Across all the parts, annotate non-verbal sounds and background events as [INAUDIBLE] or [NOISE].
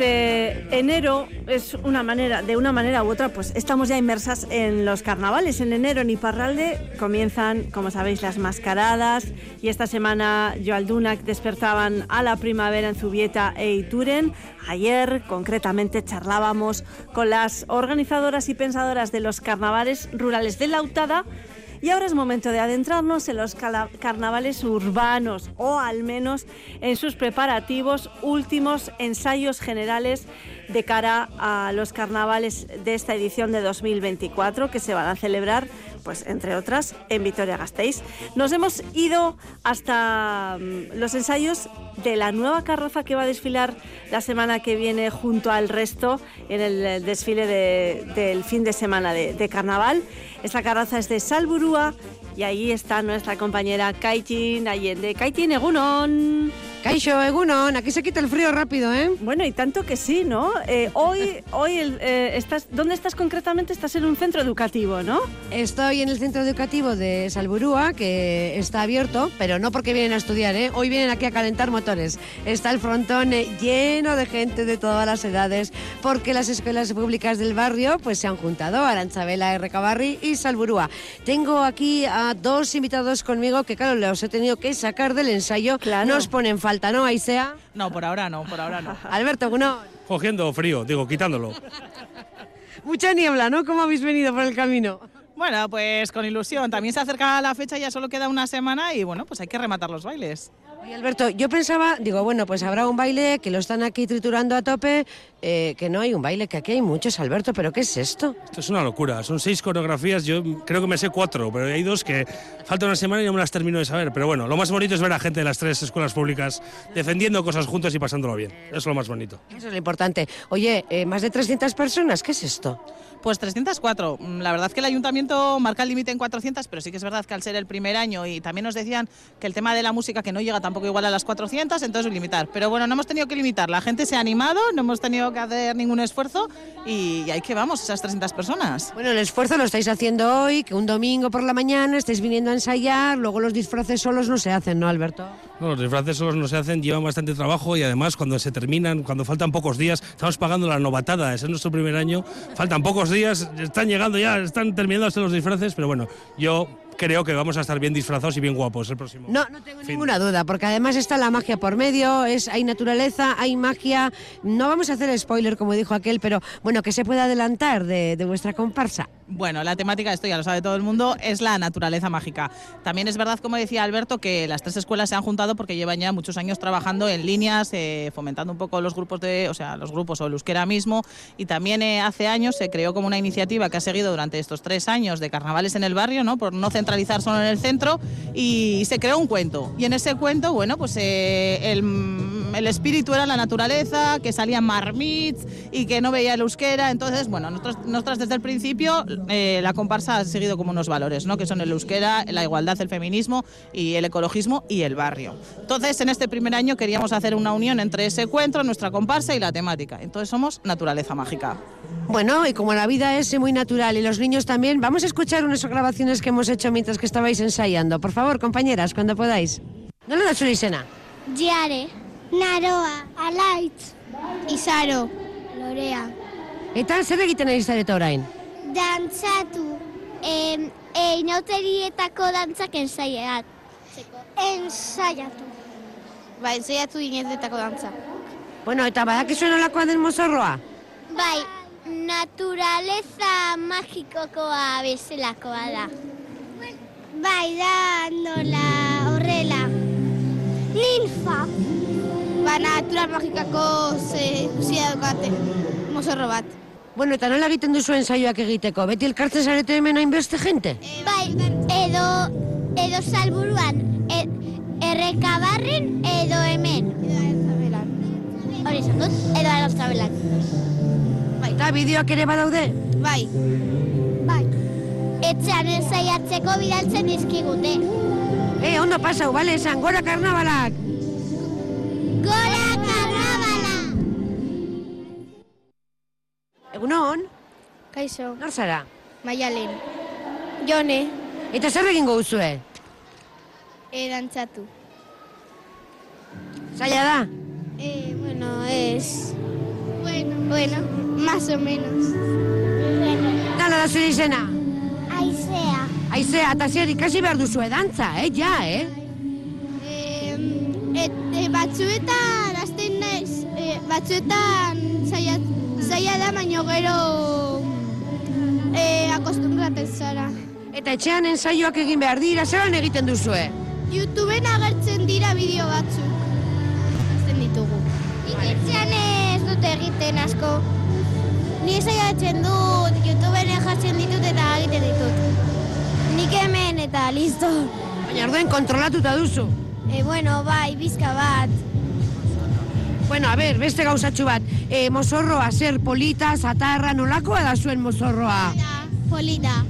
enero es una manera, de una manera u otra, pues estamos ya inmersas en los carnavales. En enero en Iparralde comienzan, como sabéis, las mascaradas y esta semana Joaldunac despertaban a la primavera en Zubieta e Ituren. Ayer, concretamente, charlábamos con las organizadoras y pensadoras de los carnavales rurales de Lautada y ahora es momento de adentrarnos en los carnavales urbanos o al menos en sus preparativos, últimos ensayos generales de cara a los carnavales de esta edición de 2024 que se van a celebrar pues entre otras en Vitoria-Gasteiz. Nos hemos ido hasta mm, los ensayos de la nueva carroza que va a desfilar la semana que viene junto al resto en el desfile del fin de semana de, carnaval. Esta carroza es de Salburúa y ahí está nuestra compañera Kaitin Allende. Kaitin Egunon. Caixo, Egunon, aquí se quita el frío rápido, ¿eh? Bueno, y tanto que sí, ¿no? Eh, hoy, [LAUGHS] hoy eh, estás, ¿dónde estás concretamente? Estás en un centro educativo, ¿no? Estoy en el centro educativo de Salburúa, que está abierto, pero no porque vienen a estudiar, ¿eh? Hoy vienen aquí a calentar motores. Está el frontón eh, lleno de gente de todas las edades, porque las escuelas públicas del barrio pues se han juntado, Aranzabela, Recabarri y Salburúa. Tengo aquí a dos invitados conmigo que, claro, los he tenido que sacar del ensayo. Claro. Nos ponen falta, ¿no, Aisea? No, por ahora no, por ahora no. [LAUGHS] Alberto, ¿no? Cogiendo frío, digo, quitándolo. [LAUGHS] Mucha niebla, ¿no? ¿Cómo habéis venido por el camino? Bueno, pues con ilusión. También se acerca la fecha, ya solo queda una semana y bueno, pues hay que rematar los bailes. Oye, Alberto, yo pensaba, digo, bueno, pues habrá un baile que lo están aquí triturando a tope, eh, que no hay un baile, que aquí hay muchos, Alberto, pero ¿qué es esto? Esto es una locura, son seis coreografías, yo creo que me sé cuatro, pero hay dos que falta una semana y no me las termino de saber. Pero bueno, lo más bonito es ver a gente de las tres escuelas públicas defendiendo cosas juntos y pasándolo bien. Eso es lo más bonito. Eso es lo importante. Oye, eh, más de 300 personas, ¿qué es esto? Pues 304. Mm, la verdad es que el ayuntamiento marca el límite en 400, pero sí que es verdad que al ser el primer año y también nos decían que el tema de la música que no llega tampoco igual a las 400, entonces limitar. Pero bueno, no hemos tenido que limitar. La gente se ha animado, no hemos tenido que hacer ningún esfuerzo y ahí que vamos, esas 300 personas. Bueno, el esfuerzo lo estáis haciendo hoy, que un domingo por la mañana estáis viniendo a ensayar, luego los disfraces solos no se hacen, ¿no, Alberto? No, los disfraces solos no se hacen, llevan bastante trabajo y además cuando se terminan, cuando faltan pocos días, estamos pagando la novatada, es nuestro primer año, faltan pocos días, están llegando ya, están terminándose los disfraces, pero bueno, yo creo que vamos a estar bien disfrazados y bien guapos el próximo. No, no tengo ninguna duda, porque además está la magia por medio, es, hay naturaleza, hay magia. No vamos a hacer spoiler, como dijo aquel, pero bueno, que se puede adelantar de, de vuestra comparsa. Bueno, la temática, esto ya lo sabe todo el mundo, es la naturaleza mágica. También es verdad, como decía Alberto, que las tres escuelas se han juntado porque llevan ya muchos años trabajando en líneas, eh, fomentando un poco los grupos de, o sea, los grupos o el euskera mismo. Y también eh, hace años se creó como una iniciativa que ha seguido durante estos tres años de carnavales en el barrio, ¿no? Por no centralizar solo en el centro. Y se creó un cuento. Y en ese cuento, bueno, pues eh, el el espíritu era la naturaleza, que salían marmits y que no veía el euskera. Entonces, bueno, nosotros, desde el principio eh, la comparsa ha seguido como unos valores, ¿no? que son el euskera, la igualdad, el feminismo y el ecologismo y el barrio. Entonces, en este primer año queríamos hacer una unión entre ese encuentro, nuestra comparsa y la temática. Entonces, somos naturaleza mágica. Bueno, y como la vida es muy natural y los niños también, vamos a escuchar unas grabaciones que hemos hecho mientras que estabais ensayando. Por favor, compañeras, cuando podáis. No una escena. Yare. Naroa, Alaitz, Izaro, Lorea. Eta zer egiten ari zareta orain? Dantzatu, em, einauterietako dantzak ensaiat. Ensaiatu. Ba, ensaiatu inetetako dantza. Bueno, eta badakizu nolakoa den mozorroa? Bai, naturaleza magikokoa bezalakoa da. Bai, da nola horrela. Ninfa. Ba, natura magikako ze zia dukate, mozorro bat. Bueno, eta nola egiten duzu ensaioak egiteko? Beti elkartzen zarete hemen hainbeste jente? bai, edo, edo salburuan, e, errekabarren edo hemen. Hori esan dut, edo. Bai. Eta bideoak ere badaude? Bai. Bai. Etxean ensaiatzeko bidaltzen dizkigute. Eh, ondo pasau, bale, esan, gora karnabalak! Kaixo. Nor zara? Maialen. Jone. Eta zer egingo duzue? Erantzatu. Zaila da? Eh, bueno, ez... Bueno, bueno, más o menos. Dala da zure izena. Aizea. Aizea, eta zer ikasi behar duzue dantza, eh? Ja, eh? Eh, et, e, batzuetan, azten naiz, e, batzuetan zaila, da, baino gero e, akostumbraten zara. Eta etxean ensaioak egin behar dira, zelan egiten duzue? Youtubeen agertzen dira bideo batzuk. Azten ditugu. Ikitzean ez dut egiten asko. Ni saiatzen dut, YouTubeen jartzen ditut eta egiten ditut. Nik hemen eta listo. Baina orduen kontrolatuta duzu. E, bueno, bai, bizka bat. Bueno, a ber, beste gauzatxu bat. E, mozorroa, zer polita, zatarra, nolakoa da zuen mozorroa? Polita.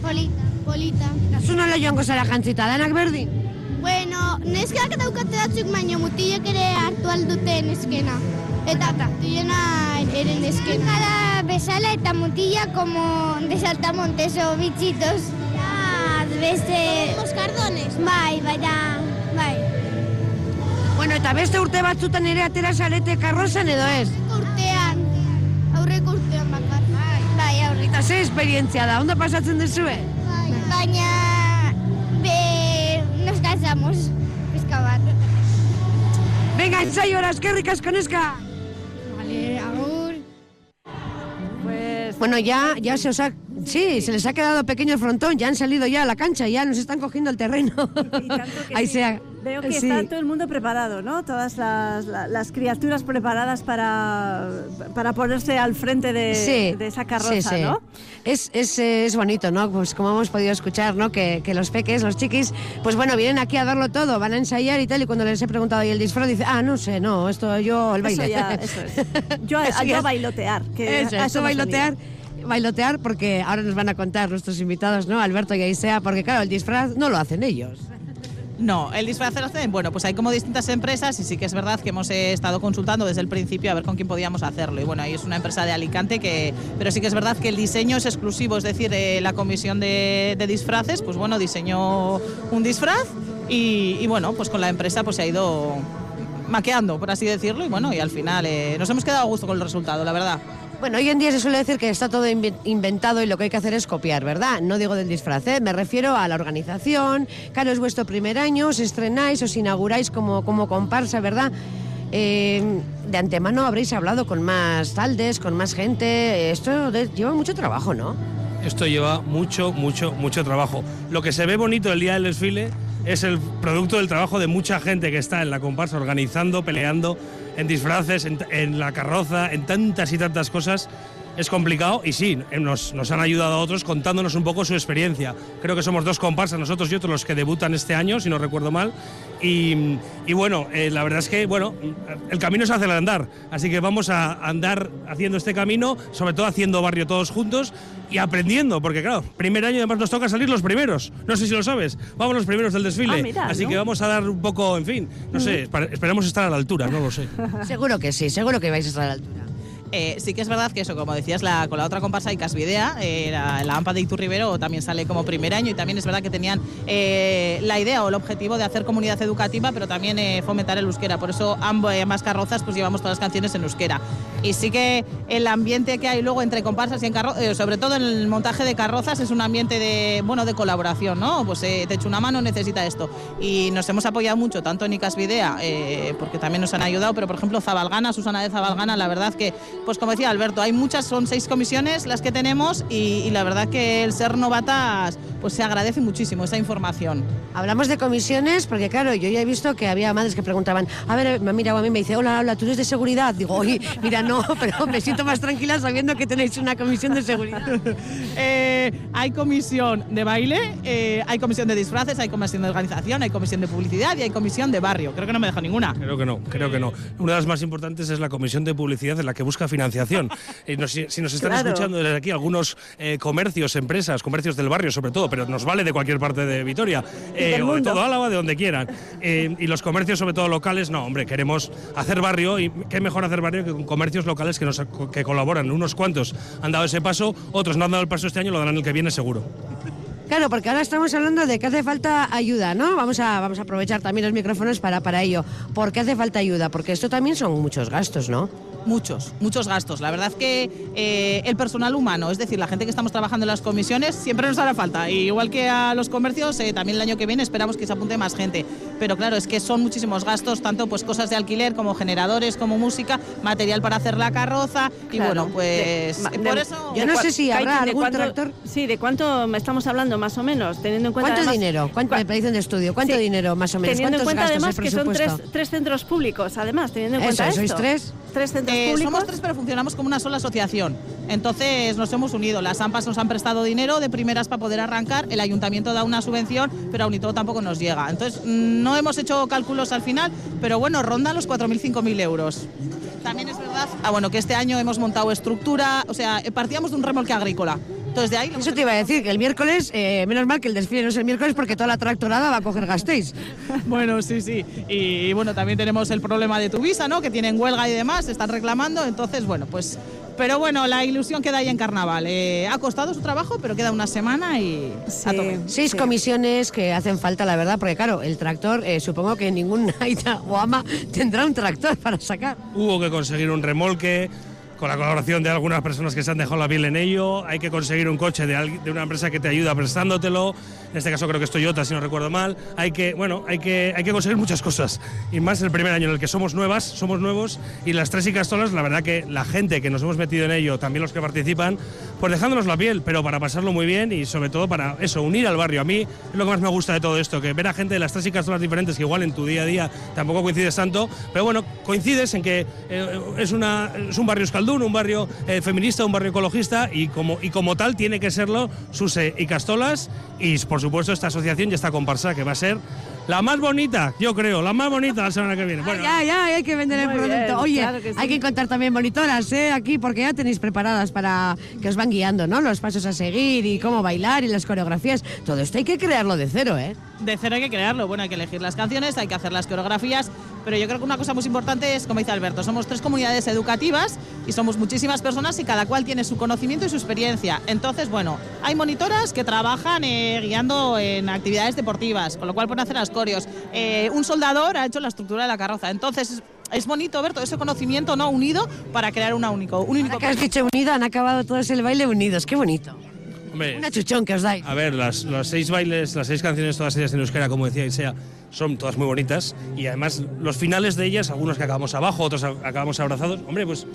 Polita. Polita. Eta zu nola joango zara jantzita, danak berdin? Bueno, neskak daukate batzuk baino mutilek ere hartu aldute neskena. Eta mutilena ere neskena. Cada bezala eta mutilla como de saltamontes o bichitos. Ja, beste... Moscardones. Bai, baina... Bueno, eta beste urte batzutan ere atera zarete karrozan edo ez? Urtean. Aurreko urtean bakar. Bai. Bai, aurrik. Eta ze esperientzia da, ondo pasatzen duzue? Bai. Baina... Be... Nos cansamos. Bizka bat. Venga, ensaiora, eskerrik asko neska! Vale, agur. Pues Bueno, ya, ya se os ha... Sí, se les ha quedado pequeño el frontón, ya han salido ya a la cancha, ya nos están cogiendo el terreno. Y tanto que [LAUGHS] Ahí sí. sea. Veo que Sí. está todo el mundo preparado, ¿no? Todas las, la- las criaturas preparadas para, para ponerse al frente de, Sí, de esa carroza, sí, sí. ¿no? Es, es, eh, es bonito, ¿no? Pues como hemos podido escuchar, ¿no? Que, que los peques, los chiquis, pues bueno, vienen aquí a darlo todo, van a ensayar y tal, y cuando les he preguntado, ¿y el disfraz? Dice, ah, no sé, no, esto yo, el baile. Eso ya, [LAUGHS] eso es. Yo, a- yo a bailotear. Que Eso, a eso bailotear, bailotear, porque ahora nos van a contar nuestros invitados, ¿no? Alberto y Aisea, porque claro, el disfraz no lo hacen ellos. No, el disfraz lo hacen, bueno, pues hay como distintas empresas y sí que es verdad que hemos estado consultando desde el principio a ver con quién podíamos hacerlo. Y bueno, ahí es una empresa de Alicante que, pero sí que es verdad que el diseño es exclusivo, es decir, eh, la comisión de, de disfraces, pues bueno, diseñó un disfraz y, y bueno, pues con la empresa pues se ha ido maqueando, por así decirlo, y bueno, y al final eh, nos hemos quedado a gusto con el resultado, la verdad. Bueno, hoy en día se suele decir que está todo inven- inventado y lo que hay que hacer es copiar, ¿verdad? No digo del disfraz, ¿eh? me refiero a la organización. Claro, es vuestro primer año, os estrenáis, os inauguráis como, como comparsa, ¿verdad? Eh, de antemano habréis hablado con más taldes, con más gente. Esto lleva mucho trabajo, ¿no? Esto lleva mucho, mucho, mucho trabajo. Lo que se ve bonito el día del desfile es el producto del trabajo de mucha gente que está en la comparsa organizando, peleando, en disfraces, en, la carroza, en tantas y tantas cosas. Es complicado y sí, eh, nos, nos han ayudado a otros contándonos un poco su experiencia. Creo que somos dos comparsas, nosotros y otros los que debutan este año, si no recuerdo mal. Y, y bueno, eh, la verdad es que bueno, el camino se hace al andar, así que vamos a andar haciendo este camino, sobre todo haciendo barrio todos juntos y aprendiendo, porque claro, primer año además nos toca salir los primeros, no sé si lo sabes, vamos los primeros del desfile, Ah, mira, así ¿no? que vamos a dar un poco, en fin, no sé, espa- esperamos estar a la altura, no lo sé. [LAUGHS] Seguro que sí, seguro que vais a estar a la altura. Eh, sí que es verdad que eso, como decías, con la otra comparsa Icasvidea, eh, la, la AMPA de Iturribero también sale como primer año y también es verdad que tenían eh, la idea o el objetivo de hacer comunidad educativa, pero también fomentar el euskera. Por eso ambas carrozas pues llevamos todas las canciones en euskera. Y sí que el ambiente que hay luego entre comparsas y en carro eh, sobre todo en el montaje de carrozas, es un ambiente de, bueno, de colaboración, ¿no? Pues eh, te echo una mano, necesita esto. Y nos hemos apoyado mucho, tanto en Icasvidea, eh, porque también nos han ayudado, pero por ejemplo Zabalgana, Susana de Zabalgana, la verdad que, pues como decía Alberto, hay muchas, son seis comisiones las que tenemos y, la verdad que el ser novatas, pues se agradece muchísimo esa información. Hablamos de comisiones porque, claro, yo ya he visto que había madres que preguntaban, a ver, me ha mirado a mí me dice, hola, hola, ¿tú eres de seguridad? Digo, oye, mira, no, [LAUGHS] pero me siento más tranquila sabiendo que tenéis una comisión de seguridad. [LAUGHS] Eh, hay comisión de baile, eh, hay comisión de disfraces, hay comisión de organización, hay comisión de publicidad y hay comisión de barrio. Creo que no me dejo ninguna. Creo que no, creo que no. Una de las más importantes es la comisión de publicidad en la que busca financiación. [LAUGHS] Y nos- si, si nos están Claro. escuchando desde aquí algunos eh, comercios, empresas, comercios del barrio sobre todo, pero nos vale de cualquier parte de Vitoria, eh, o de todo Álava, de donde quieran. Eh, y los comercios sobre todo locales, no, hombre, queremos hacer barrio y qué mejor hacer barrio que con comercios locales que, nos, que colaboran. Unos cuantos han dado ese paso, otros no han dado el paso este año, lo darán el que viene seguro. Claro, porque ahora estamos hablando de que hace falta ayuda, ¿no? Vamos a, vamos a aprovechar también los micrófonos para, para ello. ¿Por qué hace falta ayuda? Porque esto también son muchos gastos, ¿no? Muchos, muchos gastos. La verdad que eh, el personal humano, es decir, la gente que estamos trabajando en las comisiones, siempre nos hará falta. Y igual que a los comercios, eh, también el año que viene esperamos que se apunte más gente. Pero claro, es que son muchísimos gastos, tanto pues cosas de alquiler como generadores, como música, material para hacer la carroza. Y Claro. bueno, pues De- por de- eso... Yo no sé si habrá Kaitin, ¿de algún cuánto- tractor. Sí, ¿de cuánto estamos hablando más o menos? Teniendo en cuenta ¿Cuánto además- dinero? ¿Cuánto cua- de estudio? ¿Cuánto Sí, dinero más o menos? Teniendo en ¿Cuántos cuenta además que son tres, presupuesto? tres centros públicos, además, teniendo en Eso, cuenta ¿sois esto. tres? Tres centros Eh, públicos. somos tres, pero funcionamos como una sola asociación. Entonces nos hemos unido. Las AMPAs nos han prestado dinero de primeras para poder arrancar. El ayuntamiento da una subvención, pero aún y todo tampoco nos llega. Entonces mm, no hemos hecho cálculos al final, pero bueno, ronda los 4.000, 5.000 euros. También es verdad ah, bueno, que este año hemos montado estructura, o sea, eh, partíamos de un remolque agrícola. Entonces de ahí... lo Eso te iba a decir, que el miércoles, eh, menos mal que el desfile no es el miércoles porque toda la tractorada va a coger Gasteiz. [LAUGHS] Bueno, sí, sí. Y, bueno, también tenemos el problema de Tuvisa, ¿no? Que tienen huelga y demás, están reclamando. Entonces, bueno, pues. Pero bueno, la ilusión queda ahí en carnaval. Eh, ha costado su trabajo, pero queda una semana y a Sí. tope. Seis Sí. comisiones que hacen falta, la verdad, porque claro, el tractor, eh, supongo que ningún [LAUGHS] Aita o ama tendrá un tractor para sacar. Hubo que conseguir un remolque con la colaboración de algunas personas que se han dejado la piel en ello. Hay que conseguir un coche de, de una empresa que te ayuda prestándotelo. En este caso creo que es Toyota, si no recuerdo mal. Hay que, bueno, hay que, hay que conseguir muchas cosas. Y más el primer año en el que somos nuevas, somos nuevos. Y las tres y castolas, la verdad que la gente que nos hemos metido en ello, también los que participan, pues dejándonos la piel, pero para pasarlo muy bien y sobre todo para eso, unir al barrio. A mí es lo que más me gusta de todo esto, que ver a gente de las tres y castolas diferentes, que igual en tu día a día tampoco coincides tanto, pero bueno, coincides en que eh, es, una, es un barrio escaldún, un barrio eh, feminista, un barrio ecologista y como, y como tal tiene que serlo Suse y Castolas y por supuesto esta asociación y esta comparsa que va a ser la más bonita, yo creo, la más bonita la semana que viene. Bueno, ya, ya, hay que vender el producto. bien, Oye, claro que sí. hay que encontrar también monitoras, ¿eh? Aquí, porque ya tenéis preparadas para que os van guiando, ¿no? Los pasos a seguir y cómo bailar y las coreografías. Todo esto hay que crearlo de cero, ¿eh? De cero hay que crearlo. Bueno, hay que elegir las canciones, hay que hacer las coreografías, pero yo creo que una cosa muy importante es, como dice Alberto, somos tres comunidades educativas y somos muchísimas personas y cada cual tiene su conocimiento y su experiencia. Entonces, bueno, hay monitoras que trabajan eh, guiando en actividades deportivas, con lo cual pueden hacer las coreos. Eh, un soldador ha hecho la estructura de la carroza. Entonces, es- es bonito ver todo ese conocimiento no unido para crear una único, un único Ahora que has dicho unido, han acabado todos el baile unidos. Qué bonito. Hombre, Una chuchón que os dais. A ver, las, los seis bailes, las seis canciones, todas ellas en euskera, como decía Isea, son todas muy bonitas. Y además, los finales de ellas, algunos que acabamos abajo, otros acabamos abrazados, hombre, pues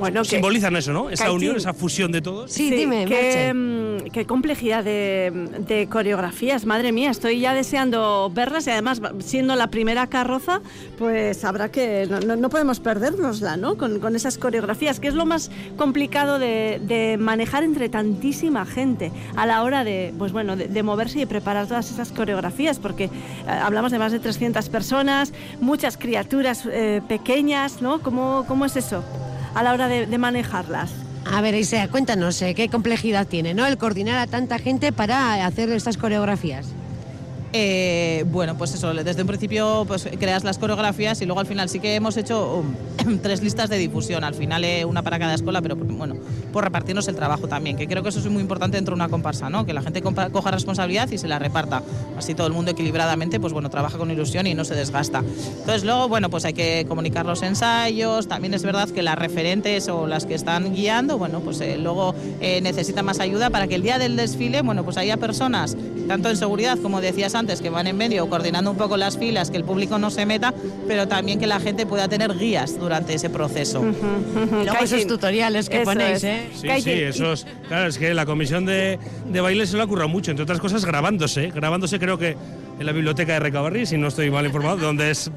Bueno, que- simbolizan eso, ¿no? Esa unión, esa fusión de todos. Sí, dime, qué, mm, qué complejidad de, de coreografías, madre mía, estoy ya deseando verlas y además siendo la primera carroza, pues habrá que, no, no- no podemos perdérnosla, ¿no? Con, con esas coreografías, que es lo más complicado de, de manejar entre tantísima gente a la hora de, pues bueno, de, de moverse y preparar todas esas coreografías, porque eh, hablamos de más de 300 personas, muchas criaturas eh, pequeñas, ¿no? ¿Cómo, ¿Cómo es eso a la hora de- manejarlas? A ver, Isea, cuéntanos eh, qué complejidad tiene, ¿no? El coordinar a tanta gente para hacer estas coreografías. Eh, bueno, pues eso, desde un principio pues creas las coreografías y luego al final sí que hemos hecho um, [CLEARS THROAT] tres listas de difusión, al final eh, una para cada escuela, pero bueno, por repartirnos el trabajo también, que creo que eso es muy importante dentro de una comparsa, ¿no? Que la gente coja responsabilidad y se la reparta. Así todo el mundo equilibradamente, pues bueno, trabaja con ilusión y no se desgasta. Entonces luego, bueno, pues hay que comunicar los ensayos, también es verdad que las referentes o las que están guiando, bueno, pues eh, luego necesitan más ayuda para que el día del desfile, bueno, pues haya personas, tanto en seguridad, como decías antes, que van en medio coordinando un poco las filas, que el público no se meta, pero también que la gente pueda tener guías durante ese proceso. Y luego esos tutoriales que eso ponéis, es. ¿eh? Sí, Kaitin, sí, eso es. Claro, es que la comisión de, de baile se lo ha currado mucho, entre otras cosas grabándose. Grabándose, creo que en la biblioteca de Recabarrí, si no estoy mal informado, donde es.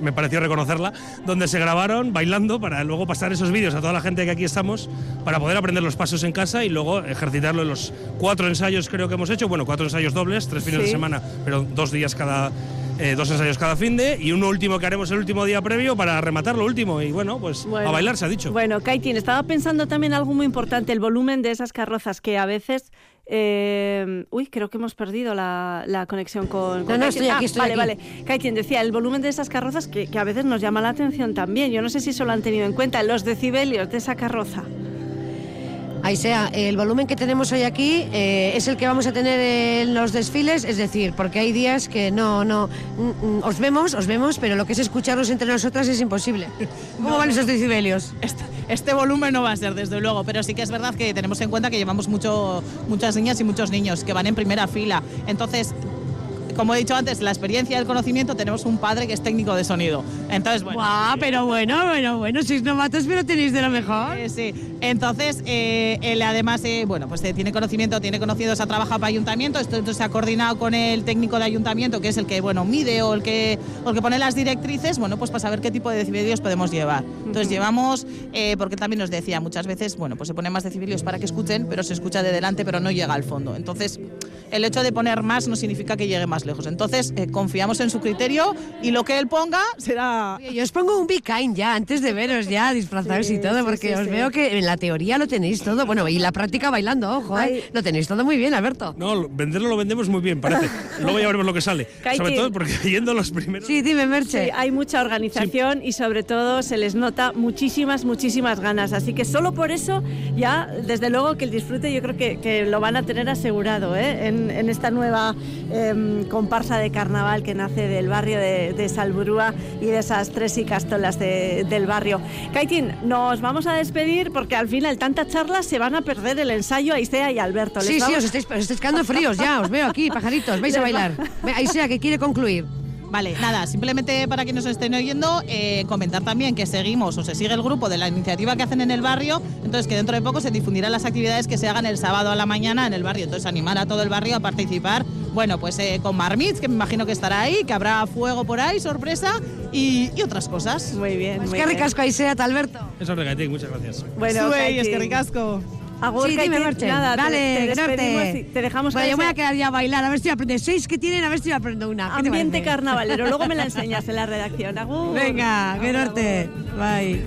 Me pareció reconocerla, donde se grabaron bailando para luego pasar esos vídeos a toda la gente que aquí estamos, para poder aprender los pasos en casa y luego ejercitarlo en los cuatro ensayos creo que hemos hecho, bueno, cuatro ensayos dobles, tres fines de semana, pero dos días cada, eh, dos ensayos cada fin de, y uno último que haremos el último día previo para rematar lo último, y bueno, pues Bueno. a bailar se ha dicho. Bueno, Kaitin, estaba pensando también algo muy importante, el volumen de esas carrozas que a veces... eh, uy, creo que hemos perdido la, la conexión con... con No, no, Kaitin. estoy aquí, Ah, estoy vale, aquí. vale. Kaitin decía, el volumen de esas carrozas que, que a veces nos llama la atención también. Yo no sé si eso lo han tenido en cuenta, los decibelios de esa carroza. Ahí sea, el volumen que tenemos hoy aquí eh, es el que vamos a tener en los desfiles, es decir, porque hay días que no, no, os vemos, os vemos, pero lo que es escucharnos entre nosotras es imposible. [LAUGHS] ¿Cómo van esos decibelios? Este, este volumen no va a ser, desde luego, pero sí que es verdad que tenemos en cuenta que llevamos mucho, muchas niñas y muchos niños que van en primera fila. Entonces, como he dicho antes, la experiencia y el conocimiento, tenemos un padre que es técnico de sonido. Entonces, bueno. Guau, pero bueno, bueno, bueno, sois novatos, pero tenéis de lo mejor. Eh, sí, entonces eh, él además, eh, bueno, pues eh, tiene conocimiento, tiene conocidos, ha trabajado para ayuntamiento, esto, entonces se ha coordinado con el técnico de ayuntamiento, que es el que, bueno, mide o el que, o el que pone las directrices, bueno, pues para saber qué tipo de decibelios podemos llevar. Entonces llevamos, porque también nos decía, muchas veces, bueno, pues se pone más decibelios para que escuchen, pero se escucha de delante, pero no llega al fondo. Entonces, el hecho de poner más no significa que llegue más lejos. Entonces, eh, confiamos en su criterio y lo que él ponga será... Oye, Yo os pongo un Be Kind ya, antes de veros ya disfrazados y todo, sí, porque sí, os sí. veo que en la teoría lo tenéis todo. Bueno, y la práctica bailando, ojo, ¿eh? Lo tenéis todo muy bien, Alberto. No, lo- venderlo lo vendemos muy bien, parece. [LAUGHS] Luego ya veremos lo que sale. Sobre todo porque [LAUGHS] yendo los primeros. Sí, dime, Merche. Sí, hay mucha organización y sobre todo se les nota muchísimas, muchísimas ganas. Así que solo por eso ya, desde luego que el disfrute yo creo que, que lo van a tener asegurado ¿eh? en, en esta nueva em, comparsa de carnaval que nace del barrio de, de Salburúa y de esas tres y castolas de- del barrio. Kaitin, nos vamos a despedir porque al final tanta charla se van a perder el ensayo a Isea y Alberto. Les Sí, sí, vamos- os estáis, os estáis quedando fríos ya, os veo aquí, pajaritos, vais a bailar. Ve, Ahí sea, que quiere concluir. Vale, nada, simplemente para que nos estén oyendo, eh, comentar también que seguimos o se sigue el grupo de la iniciativa que hacen en el barrio, entonces que dentro de poco se difundirán las actividades que se hagan el sábado a la mañana en el barrio, entonces animar a todo el barrio a participar, bueno, pues eh, con Marmits, que me imagino que estará ahí, que habrá fuego por ahí, sorpresa, y, y otras cosas. Muy bien. Pues muy qué bien. ricasco ahí sea, Alberto. Eso es regatín, muchas gracias. Bueno, es que ricasco. Agur, sí, dime. Merche. Nada, te- Dale, te, que y te dejamos Bueno, yo me voy a quedar ya a bailar, a ver si aprendo. Seis que tienen, a ver si aprendo una. ¿Qué te ambiente carnavalero. Luego me la enseñas en la redacción. Agur. Venga, que Agur, norte. Bye.